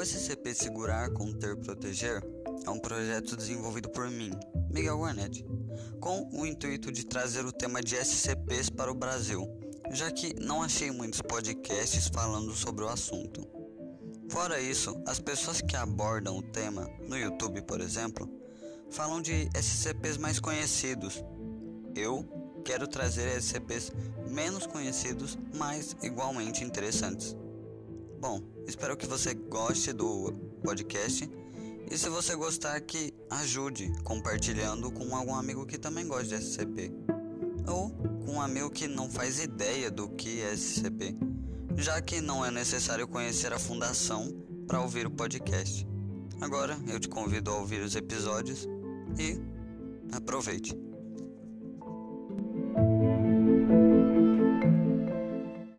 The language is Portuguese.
O SCP Segurar, Conter, Proteger é um projeto desenvolvido por mim, Miguel Garnett, com o intuito de trazer o tema de SCPs para o Brasil, já que não achei muitos podcasts falando sobre o assunto. Fora isso, as pessoas que abordam o tema, no YouTube por exemplo, falam de SCPs mais conhecidos. Eu quero trazer SCPs menos conhecidos, mas igualmente interessantes. Bom, espero que você goste do podcast e se você gostar que ajude compartilhando com algum amigo que também gosta de SCP ou com um amigo que não faz ideia do que é SCP, já que não é necessário conhecer a fundação para ouvir o podcast. Agora eu te convido a ouvir os episódios e aproveite.